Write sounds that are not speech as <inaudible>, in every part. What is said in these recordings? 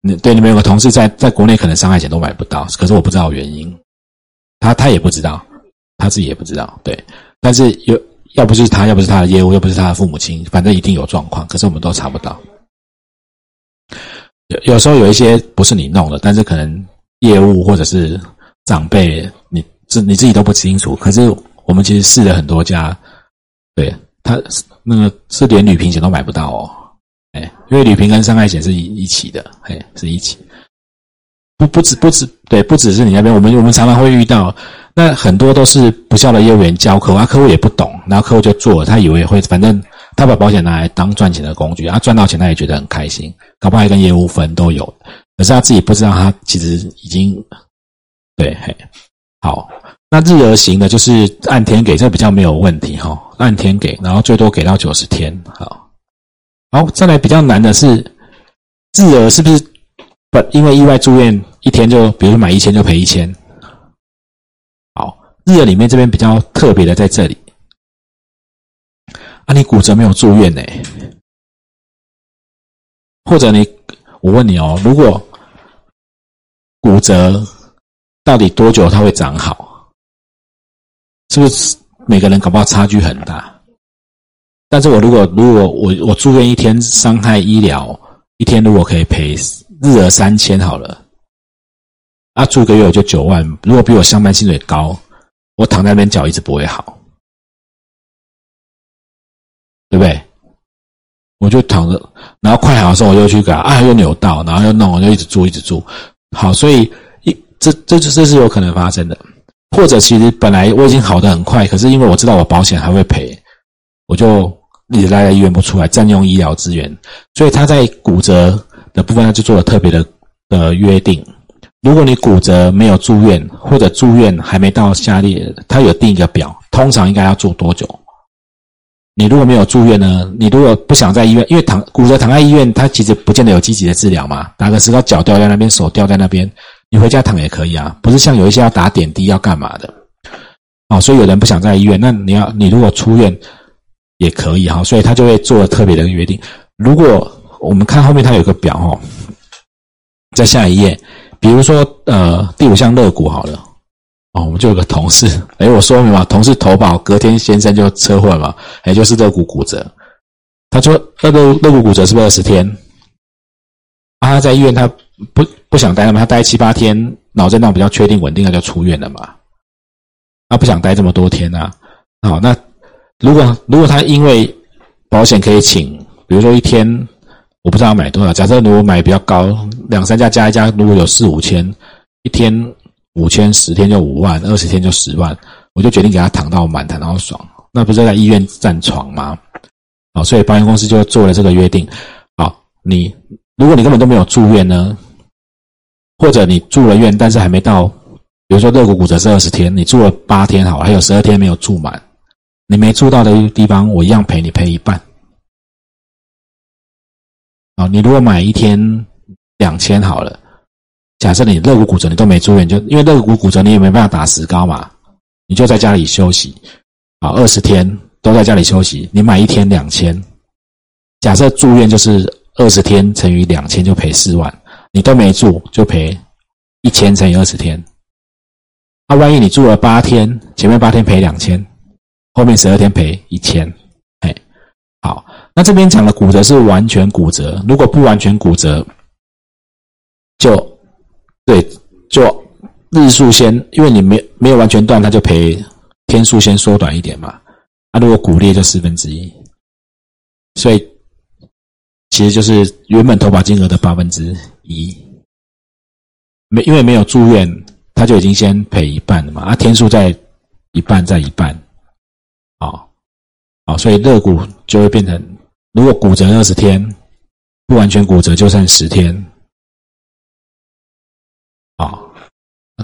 你对你们有个同事在在国内可能伤害险都买不到，可是我不知道原因，他他也不知道，他自己也不知道，对，但是有要不是他，要不是他的业务，又不是他的父母亲，反正一定有状况，可是我们都查不到。有有时候有一些不是你弄的，但是可能业务或者是长辈，你自你自己都不清楚，可是我们其实试了很多家，对他那个是连旅平险都买不到哦。哎，因为旅平跟伤害险是一一起的，哎，是一起。不不止不止，对，不只是你那边，我们我们常常会遇到，那很多都是不孝的业务员教客户，客户也不懂，然后客户就做，他以为会，反正他把保险拿来当赚钱的工具，他赚到钱他也觉得很开心，搞不好还跟业务分都有，可是他自己不知道，他其实已经，对，嘿，好，那日额型的就是按天给，这比较没有问题哈，按天给，然后最多给到九十天，好。好，再来比较难的是，日额是不是不因为意外住院一天就，比如说买一千就赔一千？好，日额里面这边比较特别的在这里，啊，你骨折没有住院呢？或者你，我问你哦，如果骨折到底多久它会长好？是不是每个人搞不好差距很大？但是我如果如果我我住院一天伤害医疗一天如果可以赔日额三千好了，啊住个月我就九万，如果比我上班薪水高，我躺在那边脚一直不会好，对不对？我就躺着，然后快好的时候我又去搞啊又扭到，然后又弄，我就一直住一直住，好，所以一这这这是有可能发生的，或者其实本来我已经好的很快，可是因为我知道我保险还会赔，我就。一直待在医院不出来，占用医疗资源，所以他在骨折的部分，他就做了特别的的约定。如果你骨折没有住院，或者住院还没到下列，他有定一个表，通常应该要住多久？你如果没有住院呢？你如果不想在医院，因为躺骨折躺在医院，他其实不见得有积极的治疗嘛。打个石膏，脚掉在那边，手掉在那边，你回家躺也可以啊。不是像有一些要打点滴要干嘛的，哦，所以有人不想在医院，那你要你如果出院。也可以哈，所以他就会做特别的约定。如果我们看后面，他有个表哦，在下一页，比如说呃第五项肋骨好了，哦，我们就有个同事，哎，我说明嘛，同事投保隔天先生就车祸了嘛，也就是肋骨骨折。他说那个肋骨骨折是不是二十天？啊，他在医院他不不想待了嘛，他待七八天，脑震荡比较确定稳定，他就出院了嘛。他不想待这么多天啊，好那。如果如果他因为保险可以请，比如说一天我不知道买多少，假设如果买比较高，两三家加一家，如果有四五千，一天五千，十天就五万，二十天就十万，我就决定给他躺到满，躺到爽，那不是在医院占床吗？好，所以保险公司就做了这个约定。好，你如果你根本都没有住院呢，或者你住了院，但是还没到，比如说肋骨骨折是二十天，你住了八天好，还有十二天没有住满。你没住到的地方，我一样赔你赔一半。啊，你如果买一天两千好了，假设你肋骨骨折你都没住院，就因为肋骨骨折你也没办法打石膏嘛，你就在家里休息，啊，二十天都在家里休息，你买一天两千，假设住院就是二十天乘以两千就赔四万，你都没住就赔一千乘以二十天，那万一你住了八天，前面八天赔两千。后面十二天赔一千，哎，好，那这边讲的骨折是完全骨折，如果不完全骨折，就对，就日数先，因为你没没有完全断，它就赔天数先缩短一点嘛。那如果骨裂就四分之一，所以其实就是原本投保金额的八分之一，没因为没有住院，他就已经先赔一半了嘛，啊，天数在一半再一半。啊，啊，所以肋骨就会变成，如果骨折二十天，不完全骨折就剩十天，啊，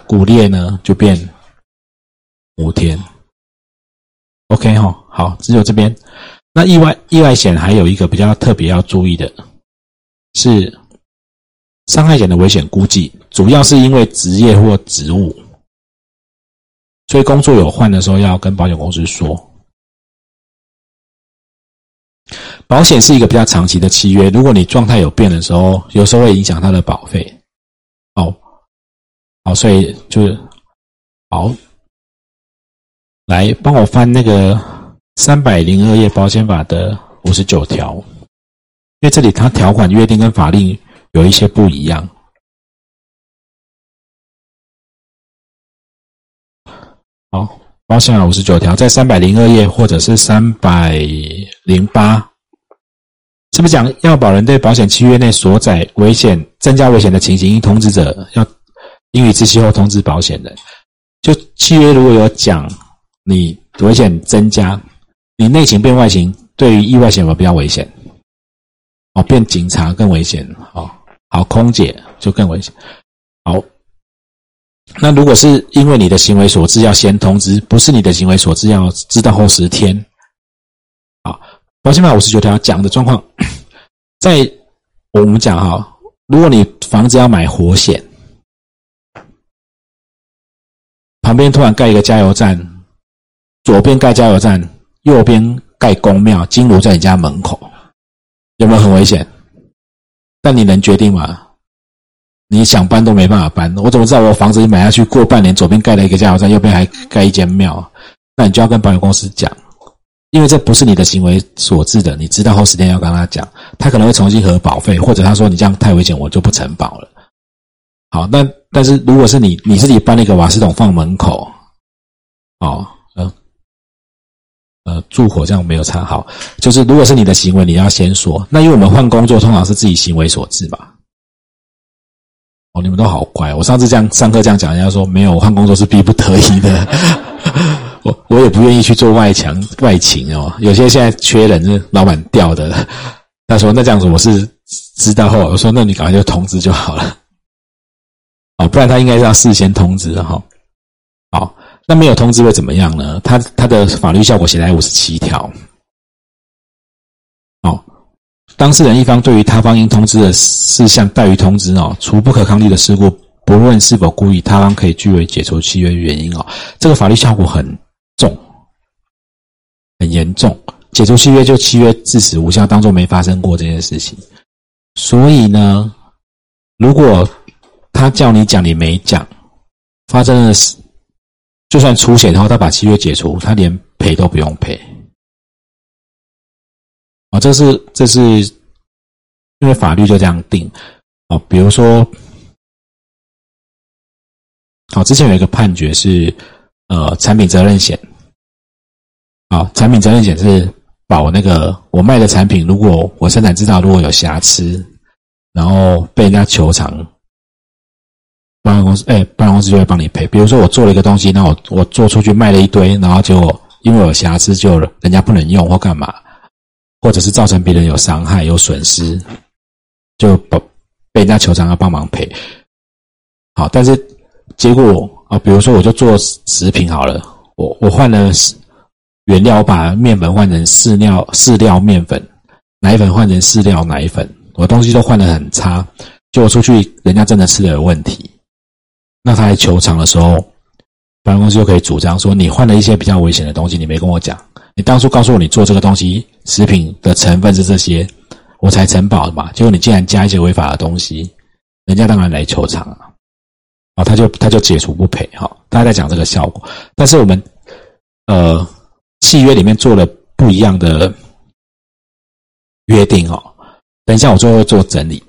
骨裂呢就变五天。OK 哈，好，只有这边。那意外意外险还有一个比较特别要注意的，是伤害险的危险估计，主要是因为职业或职务，所以工作有换的时候要跟保险公司说。保险是一个比较长期的契约，如果你状态有变的时候，有时候会影响它的保费。哦，好，所以就是好，来帮我翻那个三百零二页保险法的五十九条，因为这里它条款约定跟法令有一些不一样。好。保险法五十九条，在三百零二页或者是三百零八，是不是讲要保人对保险契约内所载危险增加危险的情形，应通知者要应予知悉后通知保险人？就契约如果有讲你危险增加，你内情变外情，对于意外险有比较危险？哦，变警察更危险哦，好，空姐就更危险，好。那如果是因为你的行为所致，要先通知；不是你的行为所致，要知道后十天。好，保险法五十九条讲的状况，在我们讲哈，如果你房子要买活险，旁边突然盖一个加油站，左边盖加油站，右边盖公庙，金炉在你家门口，有没有很危险？但你能决定吗？你想搬都没办法搬，我怎么知道我房子买下去，过半年左边盖了一个加油站，右边还盖一间庙？那你就要跟保险公司讲，因为这不是你的行为所致的，你知道后十天要跟他讲，他可能会重新核保费，或者他说你这样太危险，我就不承保了。好，那但是如果是你你自己搬了一个瓦斯桶放门口，哦，呃，呃，住火这样没有插好，就是如果是你的行为，你要先说。那因为我们换工作通常是自己行为所致嘛。哦，你们都好乖。我上次这样上课这样讲，人家说没有换工作是逼不得已的。我我也不愿意去做外墙外勤哦。有些现在缺人，是老板调的。<laughs> 他说那这样子我是知道后，我说那你赶快就通知就好了。<laughs> 哦，不然他应该是要事先通知的哈。好，那没有通知会怎么样呢？他他的法律效果写在五十七条。哦当事人一方对于他方应通知的事项怠于通知哦，除不可抗力的事故，不论是否故意，他方可以据为解除契约原因哦。这个法律效果很重，很严重，解除契约就契约自此无效，当做没发生过这件事情。所以呢，如果他叫你讲你没讲，发生的事，就算出险，然后他把契约解除，他连赔都不用赔。啊，这是这是因为法律就这样定哦。比如说，好，之前有一个判决是，呃，产品责任险。啊，产品责任险是保那个我卖的产品，如果我生产制造如果有瑕疵，然后被人家求偿，保险公司哎，保险公司就会帮你赔。比如说我做了一个东西，那我我做出去卖了一堆，然后结果因为有瑕疵，就人家不能用或干嘛。或者是造成别人有伤害、有损失，就保被人家求偿要帮忙赔。好，但是结果啊，比如说我就做食品好了，我我换了原料，我把面粉换成饲料饲料面粉，奶粉换成饲料奶粉，我东西都换的很差，结果出去人家真的吃了有问题，那他来求偿的时候，保险公司就可以主张说，你换了一些比较危险的东西，你没跟我讲。你当初告诉我你做这个东西食品的成分是这些，我才承保的嘛。结果你竟然加一些违法的东西，人家当然来求偿啊。啊，他就他就解除不赔哈。大家在讲这个效果，但是我们呃契约里面做了不一样的约定哦。等一下我最后会做整理。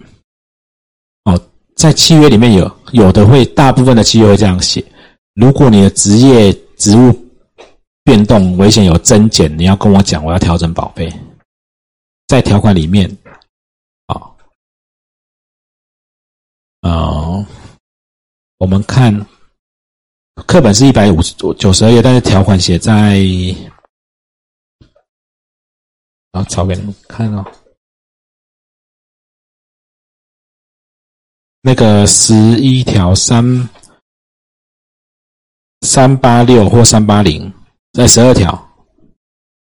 哦，在契约里面有有的会大部分的契约会这样写：如果你的职业职务。变动危险有增减，你要跟我讲，我要调整保费，在条款里面，啊，哦，我们看课本是一百五十九十二页，但是条款写在，啊，抄给你们看哦，那个十一条三三八六或三八零。在十二条，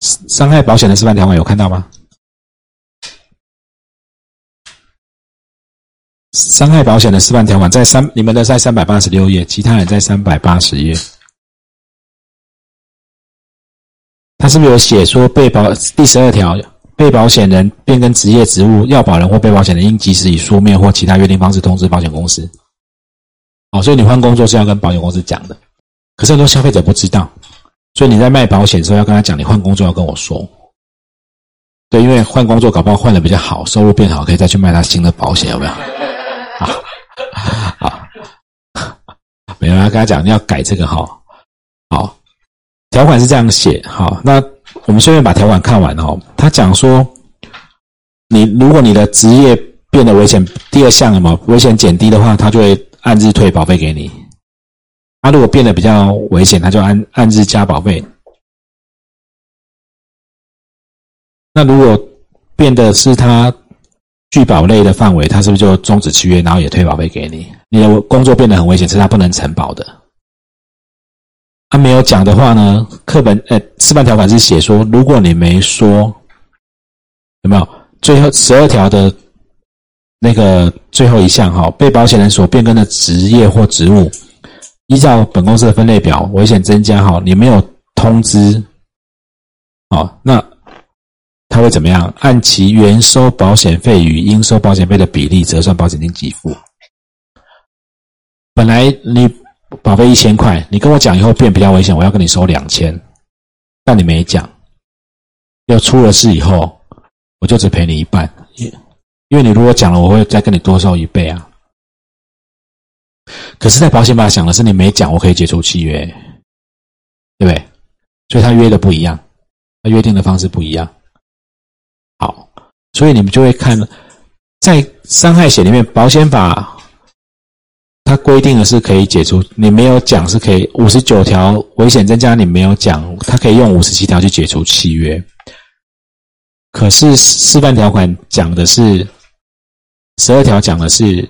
伤害保险的示范条款有看到吗？伤害保险的示范条款在三，你们的在三百八十六页，其他人在三百八十页。他是不是有写说被保第十二条被保险人变更职业职务，要保人或被保险人应及时以书面或其他约定方式通知保险公司。好，所以你换工作是要跟保险公司讲的，可是很多消费者不知道，所以你在卖保险的时候要跟他讲，你换工作要跟我说。对，因为换工作搞不好换的比较好，收入变好，可以再去卖他新的保险，有没有？好 <laughs> <laughs> 好，没有，要跟他讲，你要改这个哈。好，条款是这样写，好，那我们顺便把条款看完哦。他讲说，你如果你的职业变得危险，第二项什么危险减低的话，他就会按日退保费给你。他如果变得比较危险，他就按按日加保费。那如果变的是他拒保类的范围，他是不是就终止契约，然后也退保费给你？你的工作变得很危险，是他不能承保的。他没有讲的话呢？课本呃，示范条款是写说，如果你没说，有没有？最后十二条的那个最后一项哈，被保险人所变更的职业或职务，依照本公司的分类表，危险增加哈，你没有通知，哦，那。他会怎么样？按其原收保险费与应收保险费的比例折算保险金给付。本来你保费一千块，你跟我讲以后变比较危险，我要跟你收两千，但你没讲，要出了事以后，我就只赔你一半，因因为你如果讲了，我会再跟你多收一倍啊。可是，在保险法想的是你没讲，我可以解除契约，对不对？所以他约的不一样，他约定的方式不一样。好，所以你们就会看，在伤害险里面，保险法它规定的是可以解除，你没有讲是可以五十九条危险增加，你没有讲，它可以用五十七条去解除契约。可是示范条款讲的是十二条，讲的是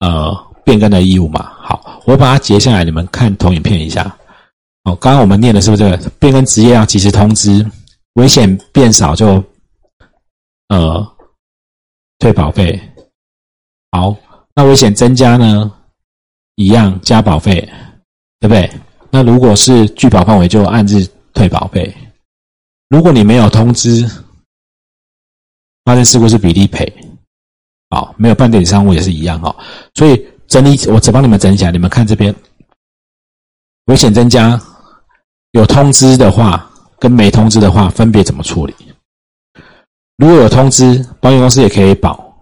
呃变更的义务嘛。好，我把它截下来，你们看投影片一下。哦，刚刚我们念的是不是这个变更职业要及时通知，危险变少就。呃，退保费，好，那危险增加呢，一样加保费，对不对？那如果是拒保范围，就按日退保费。如果你没有通知，发生事故是比例赔，好，没有半点以上误也是一样哈。所以整理，我只帮你们整理起来，你们看这边，危险增加，有通知的话跟没通知的话，分别怎么处理？如果有通知，保险公司也可以保，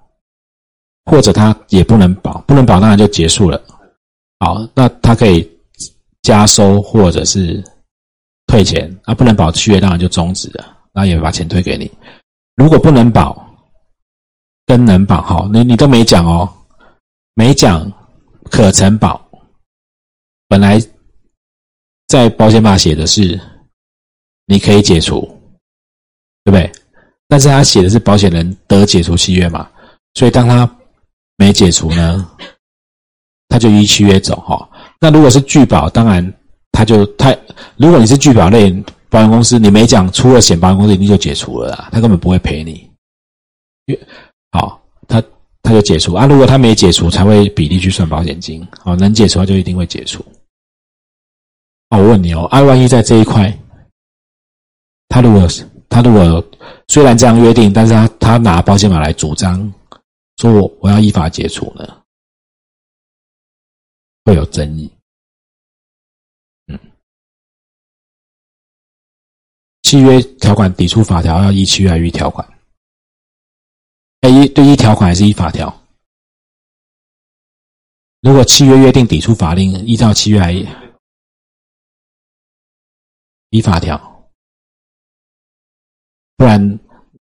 或者他也不能保，不能保当然就结束了。好，那他可以加收或者是退钱，啊，不能保契约当然就终止了，然后也把钱退给你。如果不能保跟能保，好，你你都没讲哦，没讲可承保，本来在保险法写的是你可以解除，对不对？但是他写的是保险人得解除契约嘛，所以当他没解除呢，他就依契约走哈。那如果是拒保，当然他就他，如果你是拒保类保险公司，你没讲出了险，保险公司一定就解除了啦，他根本不会赔你。好，他他就解除啊。如果他没解除，才会比例去算保险金。好，能解除他就一定会解除。我问你哦，啊，万一在这一块，他如果是。他如果虽然这样约定，但是他他拿保险法来主张，说我我要依法解除呢，会有争议。嗯，契约条款抵触法条要依契约来依条款，哎依对依条款还是依法条？如果契约约定抵触法令，依照契约来依法条。不然，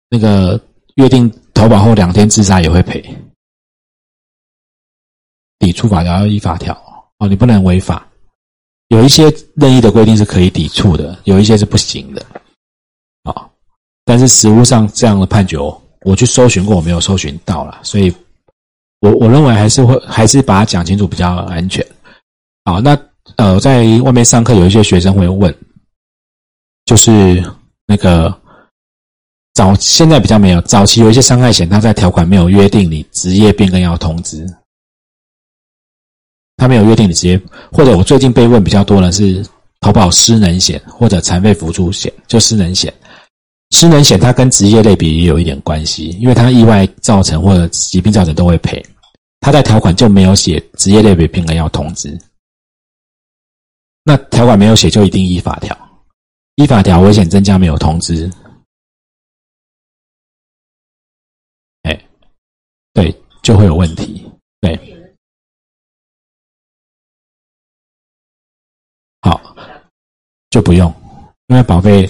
那个约定投保后两天自杀也会赔，抵触法条要依法条哦，你不能违法。有一些任意的规定是可以抵触的，有一些是不行的，啊。但是实务上这样的判决，我去搜寻过，我没有搜寻到了，所以我我认为还是会还是把它讲清楚比较安全。好，那呃，在外面上课有一些学生会问，就是那个。早现在比较没有，早期有一些伤害险，它在条款没有约定你职业变更要通知，他没有约定你职业，或者我最近被问比较多的是投保失能险或者残废辅助险，就失能险，失能险它跟职业类别也有一点关系，因为它意外造成或者疾病造成都会赔。它在条款就没有写职业类别病人要通知，那条款没有写就一定依法条，依法条危险增加没有通知，就会有问题，对，好，就不用，因为保费。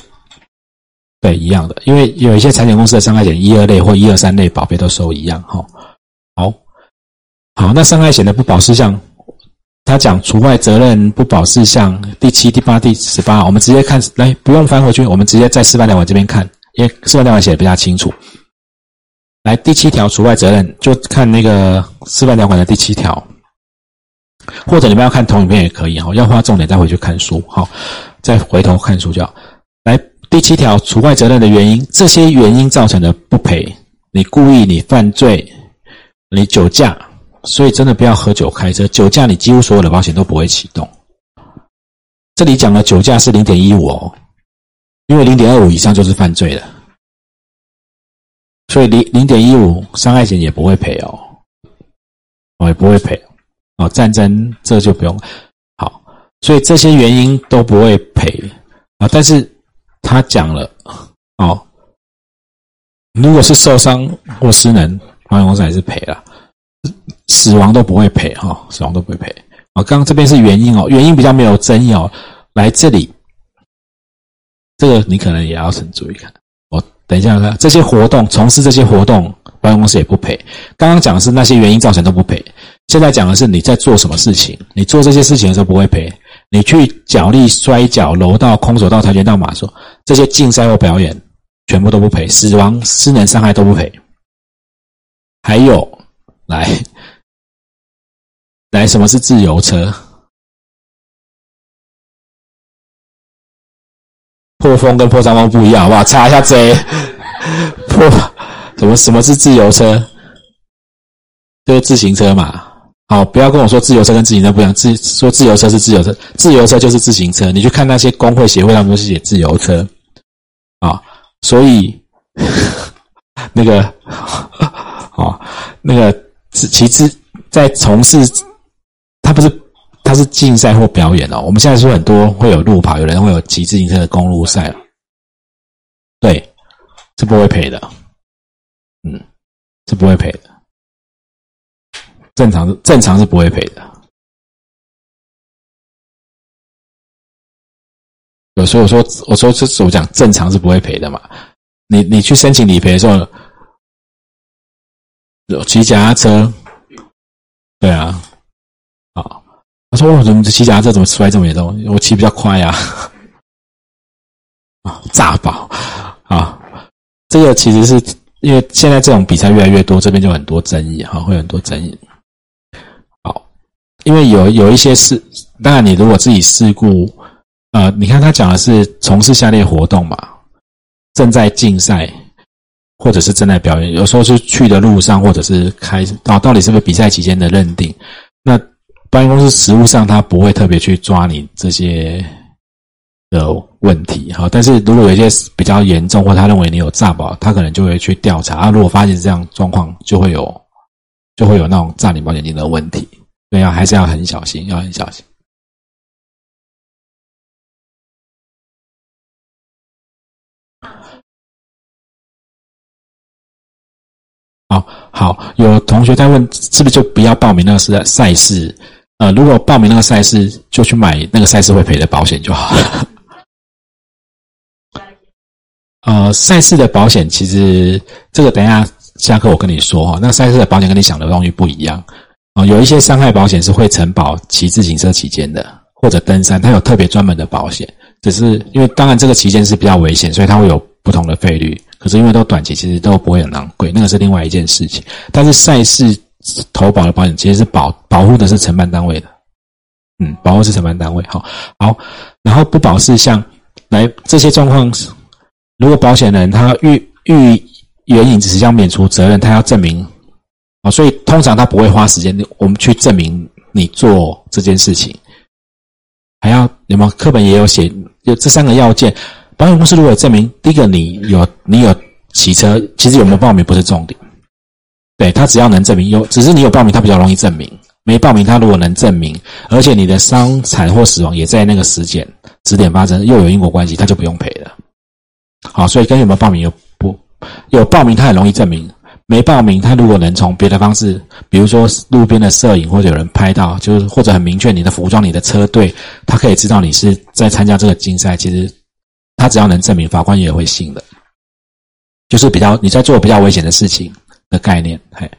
对，一样的，因为有一些财险公司的伤害险一二类或一二三类保费都收一样哈。好，好，那伤害险的不保事项，他讲除外责任不保事项第七、第八、第十八，我们直接看来，不用翻回去，我们直接在示范条款这边看，因为示范条款写的比较清楚。来，第七条除外责任，就看那个示范条款的第七条，或者你们要看同影片也可以哈，要画重点再回去看书好，再回头看书就好。来。第七条除外责任的原因，这些原因造成的不赔。你故意，你犯罪，你酒驾，所以真的不要喝酒开车。酒驾，你几乎所有的保险都不会启动。这里讲的酒驾是零点一五哦，因为零点二五以上就是犯罪了，所以零零点一五伤害险也不会赔哦，我也不会赔哦。战争这就不用好，所以这些原因都不会赔啊，但是。他讲了，哦，如果是受伤或失能，保险公司还是赔了，死亡都不会赔哈，死亡都不会赔。啊，刚刚这边是原因哦，原因比较没有争议哦。来这里，这个你可能也要很注意看。等一下这些活动，从事这些活动，保险公司也不赔。刚刚讲的是那些原因造成都不赔，现在讲的是你在做什么事情，你做这些事情的时候不会赔。你去脚力摔跤、柔道、空手道、跆拳道、马术这些竞赛或表演，全部都不赔，死亡、失能、伤害都不赔。还有，来，来，什么是自由车？破风跟破伤风不一样，好不好？查一下 J。破什么？什么是自由车？就是自行车嘛。好，不要跟我说自由车跟自行车不一样。自说自由车是自由车，自由车就是自行车。你去看那些工会协会，他们都是写自由车啊。所以 <laughs> 那个啊，<laughs> 那个其实，在从事是竞赛或表演哦。我们现在说很多会有路跑，有人会有骑自行车的公路赛，对，是不会赔的，嗯，是不会赔的。正常是正常是不会赔的，有时候我说我说这我讲正常是不会赔的嘛。你你去申请理赔的时候，骑脚踏车，对，啊，他说我怎么骑脚踏车怎么摔这么严重？我骑比较快呀，<laughs> 啊，炸保啊，这个其实是因为现在这种比赛越来越多，这边就很多争议哈，会很多争议。好因为有有一些事，当然你如果自己事故，呃，你看他讲的是从事下列活动嘛，正在竞赛，或者是正在表演，有时候是去的路上，或者是开到到底是不是比赛期间的认定，保险公司实务上他不会特别去抓你这些的问题，哈，但是如果有一些比较严重，或他认为你有诈保，他可能就会去调查，啊，如果发现这样状况，就会有就会有那种诈领保险金的问题。对啊，还是要很小心，要很小心。好好，有同学在问，是不是就不要报名那个是赛事？呃，如果报名那个赛事，就去买那个赛事会赔的保险就好了。<laughs> 呃，赛事的保险其实这个等一下下课我跟你说哈，那赛事的保险跟你想的东西不一样。啊，有一些伤害保险是会承保骑自行车期间的，或者登山，它有特别专门的保险。只是因为当然这个期间是比较危险，所以它会有不同的费率。可是因为都短期，其实都不会很昂贵，那个是另外一件事情。但是赛事投保的保险其实是保保护的是承办单位的，嗯，保护是承办单位。好，好，然后不保是像，来这些状况，如果保险人他欲欲援引只是要免除责任，他要证明。啊，所以通常他不会花时间，我们去证明你做这件事情，还要有没有课本也有写，有这三个要件，保险公司如果证明，第一个你有你有骑车，其实有没有报名不是重点，对他只要能证明有，只是你有报名，他比较容易证明。没报名，他如果能证明，而且你的伤残或死亡也在那个时间、时点发生，又有因果关系，他就不用赔了。好，所以跟有没有报名有不有报名，他很容易证明；没报名，他如果能从别的方式，比如说路边的摄影或者有人拍到，就是或者很明确你的服装、你的车队，他可以知道你是在参加这个竞赛。其实他只要能证明，法官也会信的。就是比较你在做比较危险的事情的概念。嘿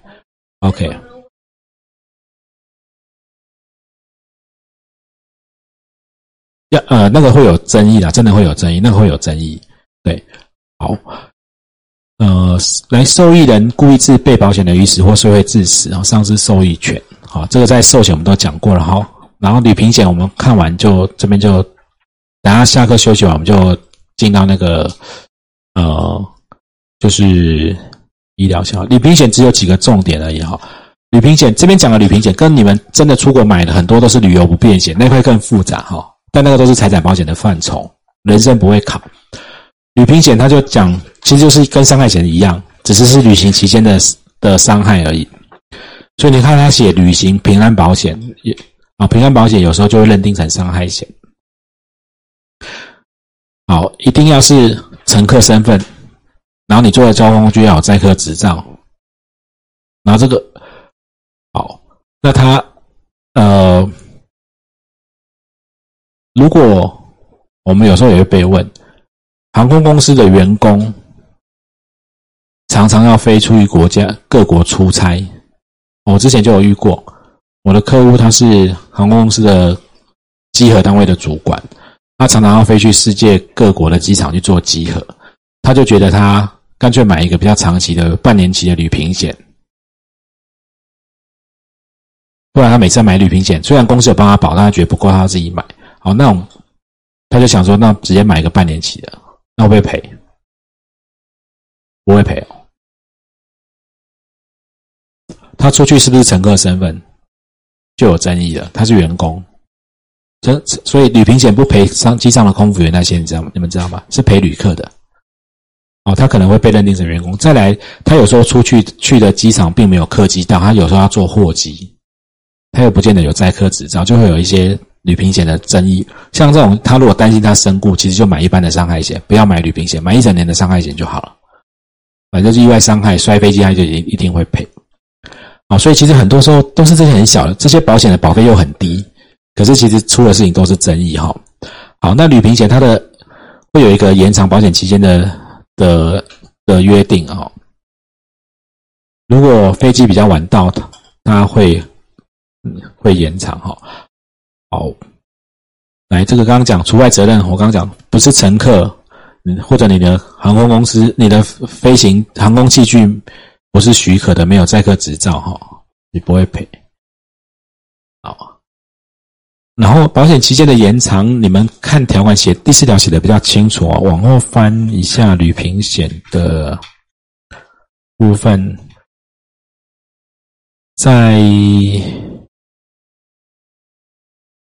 ，OK。要呃，那个会有争议的，真的会有争议，那个会有争议。对，好，呃，来受益人故意致被保险人于死或受贿致死，然后丧失受益权。好，这个在寿险我们都讲过了哈。然后旅平险我们看完就这边就，等下下课休息完我们就进到那个呃，就是医疗险。旅平险只有几个重点而已哈。旅平险这边讲的旅平险跟你们真的出国买的很多都是旅游不便险，那块更复杂哈。但那个都是财产保险的范畴，人生不会考。旅行险它就讲，其实就是跟伤害险一样，只是是旅行期间的的伤害而已。所以你看他写旅行平安保险，也啊平安保险有时候就会认定成伤害险。好，一定要是乘客身份，然后你坐的交通工具要有载客执照，然后这个好，那他呃。如果我们有时候也会被问，航空公司的员工常常要飞出于国家各国出差，我之前就有遇过，我的客户他是航空公司的集合单位的主管，他常常要飞去世界各国的机场去做集合，他就觉得他干脆买一个比较长期的半年期的旅行险，不然他每次买旅行险，虽然公司有帮他保，但他觉得不够，他自己买。好，那他就想说，那直接买一个半年期的，那会不会赔？不会赔哦。他出去是不是乘客身份就有争议了？他是员工，所以旅行险不赔上机上的空服员那些，你知道吗？你们知道吗？是赔旅客的。哦，他可能会被认定成员工。再来，他有时候出去去的机场并没有客机到，他有时候要坐货机，他又不见得有载客执照，就会有一些。旅行险的争议，像这种，他如果担心他身故，其实就买一般的伤害险，不要买旅行险，买一整年的伤害险就好了。反正是意外伤害，摔飞机他就一一定会赔。好，所以其实很多时候都是这些很小的，这些保险的保费又很低，可是其实出的事情都是争议哈。好，那旅行险它的会有一个延长保险期间的的的约定哦。如果飞机比较晚到，它会会延长哈。好，来，这个刚刚讲除外责任，我刚刚讲不是乘客，或者你的航空公司，你的飞行航空器具不是许可的，没有载客执照哈，你不会赔。然后保险期间的延长，你们看条款写第四条写的比较清楚啊，往后翻一下旅平险的部分，在。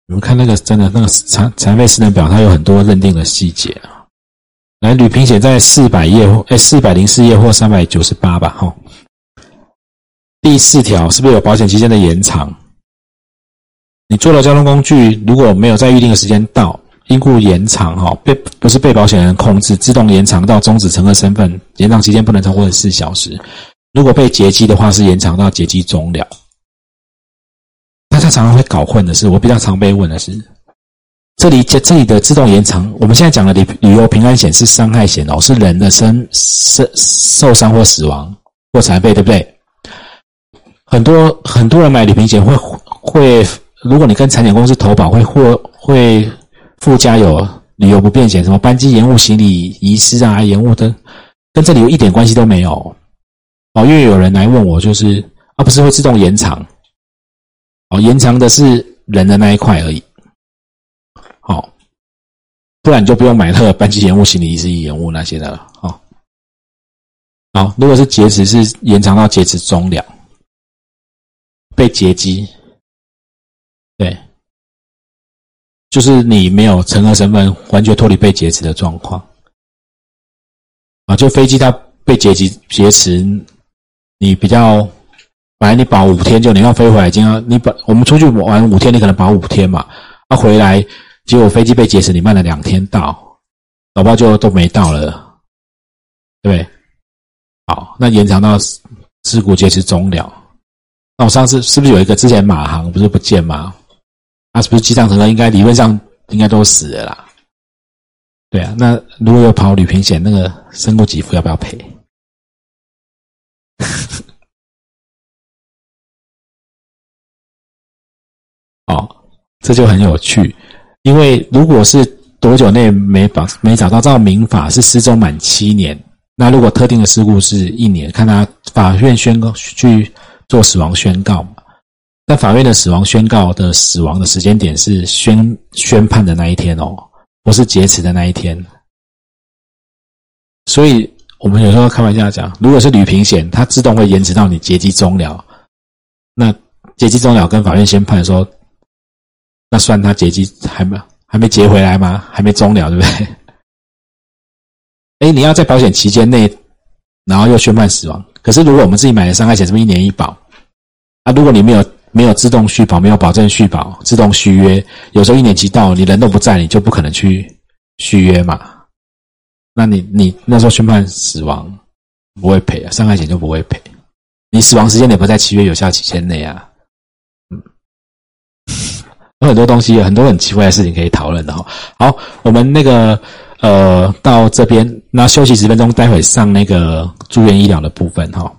你们看那个真的那个残残废失能表，它有很多认定的细节啊。来，旅平险在四百页或哎四百零四页或三百九十八吧，哈。第四条是不是有保险期间的延长？你坐的交通工具如果没有在预定的时间到，因故延长，哈，被不是被保险人控制，自动延长到终止乘客身份，延长期间不能超过四小时。如果被劫机的话，是延长到劫机终了。大家常常会搞混的是，我比较常被问的是，这里这这里的自动延长，我们现在讲的旅旅游平安险是伤害险哦，是人的身身受伤或死亡或残废，对不对？很多很多人买旅行险会会，如果你跟产险公司投保，会或会附加有旅游不便险，什么班机延误、行李遗失啊、延误的，跟这里有一点关系都没有哦。因为有人来问我，就是啊，不是会自动延长？哦，延长的是人的那一块而已。好，不然你就不用买那个班机延误、行李遗失延误那些的了。好，好，如果是劫持，是延长到劫持终了，被劫机，对，就是你没有乘客身份，完全脱离被劫持的状况。啊，就飞机它被劫机劫持，你比较本来你保五天，就你要飞回来，已经要你本我们出去玩五天，你可能保五天嘛，啊回来结果飞机被劫持，你慢了两天到，宝宝就都没到了，对，好，那延长到事故劫持终了。那我上次是不是有一个之前马航不是不见吗？那是不是机上乘客应该理论上应该都死了啦？对啊，那如果有跑旅平险，那个身故给付要不要赔？<laughs> 哦，这就很有趣，因为如果是多久内没保没找到，照民法是失踪满七年。那如果特定的事故是一年，看他法院宣告去做死亡宣告嘛？那法院的死亡宣告的死亡的时间点是宣宣判的那一天哦。不是劫持的那一天，所以我们有时候开玩笑讲，如果是旅平险，它自动会延迟到你劫机终了。那劫机终了跟法院宣判说，那算他劫机还没还没劫回来吗？还没终了，对不对？<laughs> 哎，你要在保险期间内，然后又宣判死亡。可是如果我们自己买的伤害险，是不是一年一保？啊，如果你没有。没有自动续保，没有保证续保，自动续约，有时候一年期到，你人都不在，你就不可能去续约嘛。那你你那时候宣判死亡不会赔啊，伤害险就不会赔。你死亡时间也不在契约有效期限内啊。嗯，有很多东西，有很多很奇怪的事情可以讨论的哈。好，我们那个呃到这边，那休息十分钟，待会上那个住院医疗的部分哈。